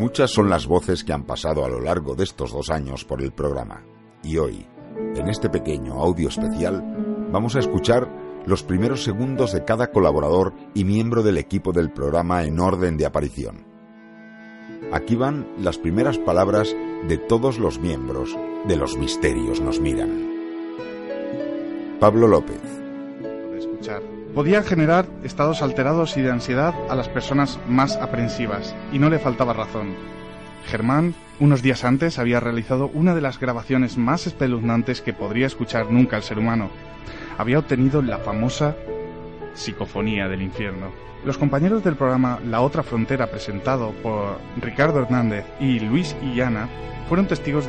Muchas son las voces que han pasado a lo largo de estos dos años por el programa. Y hoy, en este pequeño audio especial, vamos a escuchar los primeros segundos de cada colaborador y miembro del equipo del programa en orden de aparición. Aquí van las primeras palabras de todos los miembros de Los Misterios nos miran. Pablo López. Podían generar estados alterados y de ansiedad a las personas más aprensivas, y no le faltaba razón. Germán, unos días antes, había realizado una de las grabaciones más espeluznantes que podría escuchar nunca el ser humano. Había obtenido la famosa psicofonía del infierno. Los compañeros del programa La Otra Frontera, presentado por Ricardo Hernández y Luis Illana, fueron testigos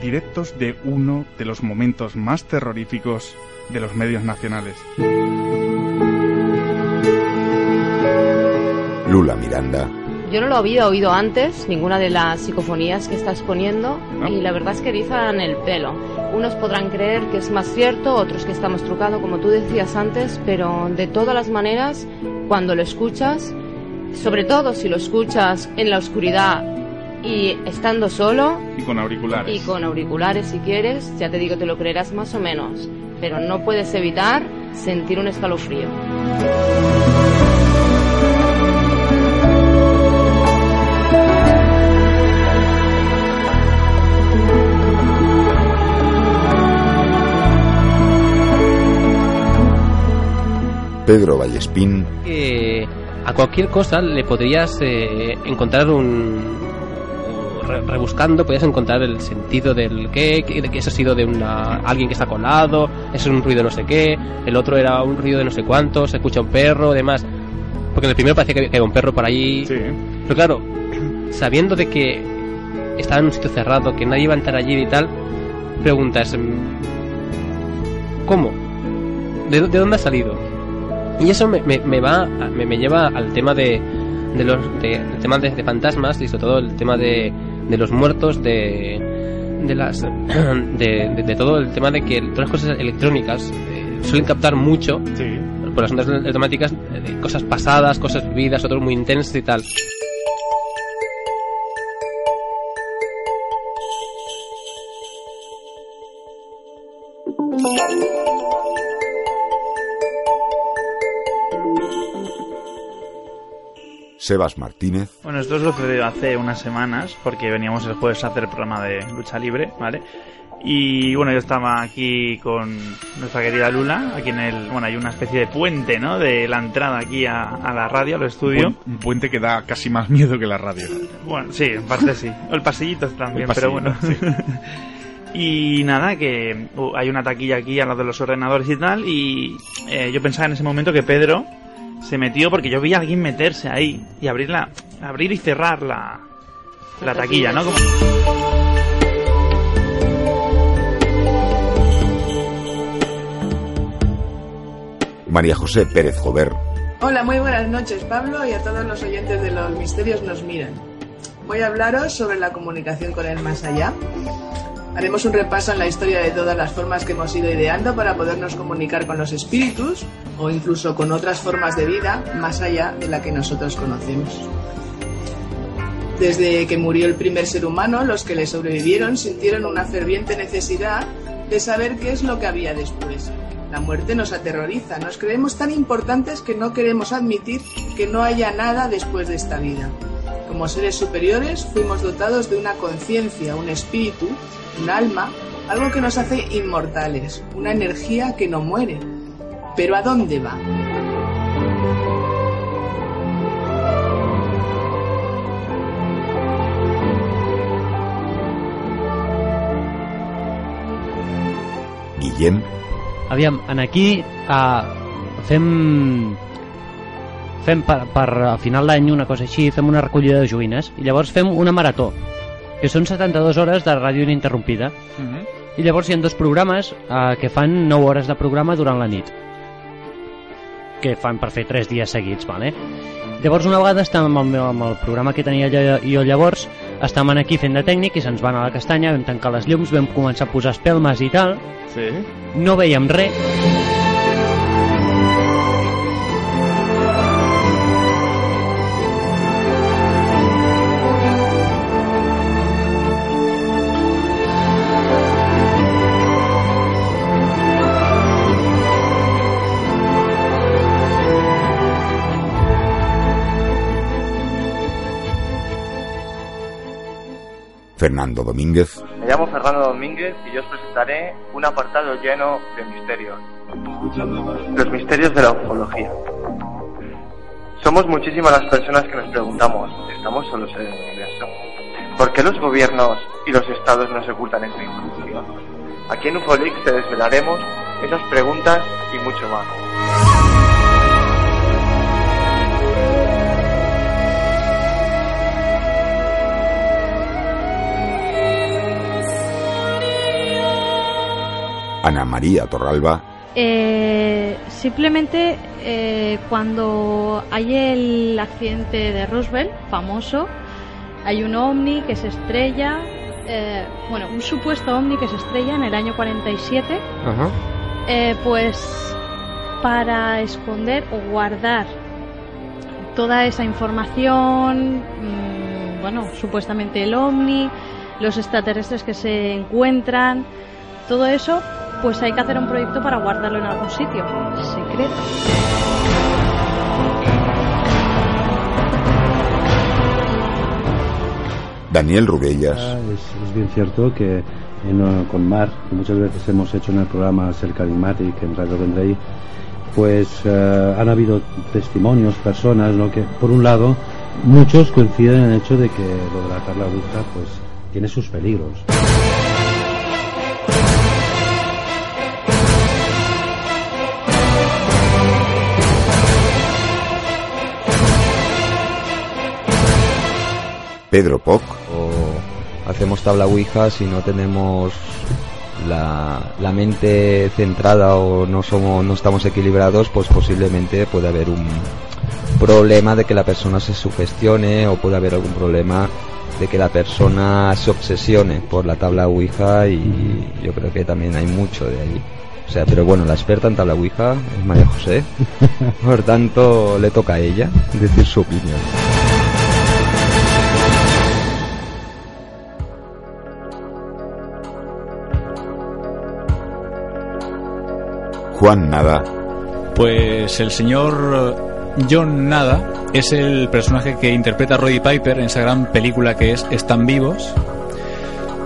directos de uno de los momentos más terroríficos de los medios nacionales. Lula Miranda. Yo no lo había oído antes, ninguna de las psicofonías que está exponiendo, ¿No? y la verdad es que erizan el pelo. Unos podrán creer que es más cierto, otros que está más trucado, como tú decías antes, pero de todas las maneras, cuando lo escuchas, sobre todo si lo escuchas en la oscuridad y estando solo, Y con auriculares. y con auriculares si quieres, ya te digo, te lo creerás más o menos, pero no puedes evitar sentir un escalofrío. Pedro Vallespín. que a cualquier cosa le podrías eh, encontrar un re- rebuscando podrías encontrar el sentido del qué, que, de que eso ha sido de una alguien que está colado, eso es un ruido no sé qué, el otro era un ruido de no sé cuánto, se escucha un perro, demás. Porque en el primero parecía que había- que había un perro por allí. Sí. Pero claro, sabiendo de que estaba en un sitio cerrado, que nadie iba a entrar allí y tal, preguntas, mm, ¿cómo? ¿De, de dónde ha salido? Y eso me, me, me va, me, me lleva al tema de, de los de, tema de, de fantasmas y sobre todo el tema de, de los muertos, de, de las de, todo el tema de que todas las cosas electrónicas eh, suelen captar mucho Sí. por las ondas automáticas eh, cosas pasadas, cosas vividas, otros muy intensas y tal. Sebas Martínez. Bueno, esto sucedió hace unas semanas porque veníamos el jueves a hacer el programa de lucha libre, ¿vale? Y bueno, yo estaba aquí con nuestra querida Lula, aquí en el, bueno, hay una especie de puente, ¿no? De la entrada aquí a, a la radio, al estudio. Un, un puente que da casi más miedo que la radio. Bueno, sí, en parte sí. O el pasillito también, El pero bueno. y nada, que uh, hay una taquilla aquí al lado de los ordenadores y tal. Y eh, yo pensaba en ese momento que Pedro se metió porque yo vi a alguien meterse ahí y abrirla, abrir y cerrar la, la taquilla, ¿no? Como- María José Pérez Jover. Hola, muy buenas noches Pablo y a todos los oyentes de Los Misterios nos miran. Voy a hablaros sobre la comunicación con el más allá. Haremos un repaso en la historia de todas las formas que hemos ido ideando para podernos comunicar con los espíritus o incluso con otras formas de vida más allá de la que nosotros conocemos. Desde que murió el primer ser humano, los que le sobrevivieron sintieron una ferviente necesidad de saber qué es lo que había después. La muerte nos aterroriza, nos creemos tan importantes que no queremos admitir que no haya nada después de esta vida. Como seres superiores fuimos dotados de una conciencia, un espíritu, un alma, algo que nos hace inmortales, una energía que no muere. Pero ¿a dónde va? Guillem. Aviam, en aquí uh, fem fem per, per a final d'any una cosa així, fem una recollida de joguines i llavors fem una marató que són 72 hores de ràdio ininterrompida Uh -huh. i llavors hi ha dos programes eh, que fan 9 hores de programa durant la nit que fan per fer 3 dies seguits vale? llavors una vegada estàvem amb el, meu, amb el programa que tenia jo, jo llavors estàvem aquí fent de tècnic i se'ns van a la castanya vam tancar les llums, vam començar a posar espelmes i tal Sí. no veiem res Fernando Domínguez, Me llamo Fernando Domínguez y yo os presentaré un apartado lleno de misterios. Los misterios de la ufología. Somos muchísimas las personas que nos preguntamos, ¿estamos solos en el universo? ¿Por qué los gobiernos y los estados nos ocultan esta información? Aquí en Ufolix te desvelaremos esas preguntas y mucho más. Ana María Torralba, Eh, simplemente eh, cuando hay el accidente de Roosevelt, famoso, hay un ovni que se estrella, eh, bueno, un supuesto ovni que se estrella en el año 47, Ajá. eh, pues para esconder o guardar toda esa información, mm, bueno, supuestamente el ovni, los extraterrestres que se encuentran, todo eso, pues hay que hacer un proyecto para guardarlo en algún sitio, secreto. Daniel Rubellas, Ah, Es, es bien cierto que en, eh, con Mar, que muchas veces hemos hecho en el programa Cerca Enigmatic en Radio Vendrey, pues eh, han habido testimonios, personas, ¿no? que por un lado muchos coinciden en el hecho de que lo de la tabla Ouija pues tiene sus peligros. Pedro Poc, o hacemos tabla Ouija si no tenemos la, la mente centrada o no somos no estamos equilibrados pues posiblemente puede haber un problema de que la persona se sugestione o puede haber algún problema de que la persona se obsesione por la tabla Ouija y yo creo que también hay mucho de ahí. O sea, pero bueno, la experta en tabla Ouija es María José. Por tanto, le toca a ella decir su opinión. Juan Nada, Pues el señor John Nada es el personaje que interpreta a Roddy Piper en esa gran película que es Están vivos.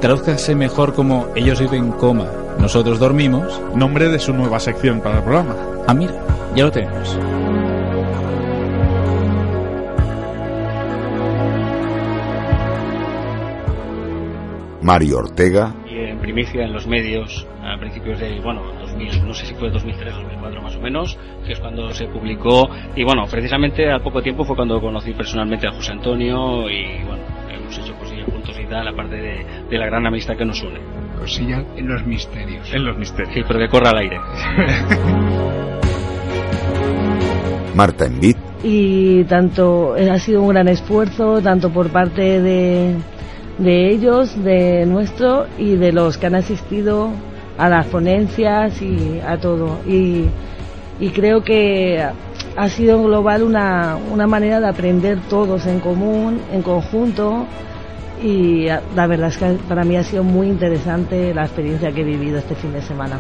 Tradúzcase mejor como Ellos viven coma, nosotros dormimos. Nombre de su nueva sección para el programa. Ah, mira, ya lo tenemos. Mario Ortega, y en primicia en los medios a principios de, bueno, 2000, no sé si fue 2003 o 2004 más o menos, que es cuando se publicó y bueno, precisamente al poco tiempo fue cuando conocí personalmente a José Antonio y bueno, hemos hecho cosillas juntos y tal, aparte de, de la gran amistad que nos une. Cosillas en los misterios. En los misterios. Sí, pero que corra al aire. Marta Envid, y tanto eh, ha sido un gran esfuerzo tanto por parte de, de ellos, de nuestro y de los que han asistido a las ponencias y a todo. Y, creo que ha sido global una, una manera de aprender todos en común, en conjunto. Y ah, la verdad es que para mí ha sido muy interesante la experiencia que he vivido este fin de semana.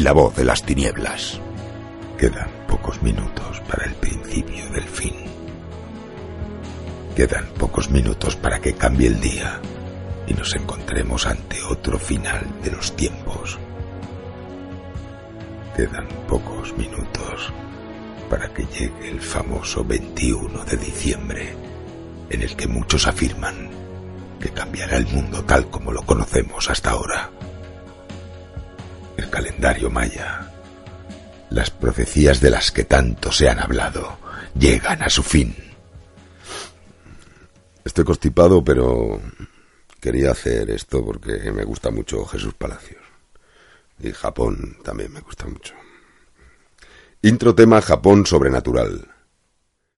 Y la voz de las tinieblas. Quedan pocos minutos para el principio del fin. Quedan pocos minutos para que cambie el día y nos encontremos ante otro final de los tiempos. Quedan pocos minutos para que llegue el famoso 21 de diciembre, en el que muchos afirman que cambiará el mundo tal como lo conocemos hasta ahora. Calendario maya, las profecías de las que tanto se han hablado, llegan a su fin. Estoy constipado, pero quería hacer esto porque me gusta mucho Jesús Palacios. Y Japón también me gusta mucho. Intro tema Japón sobrenatural.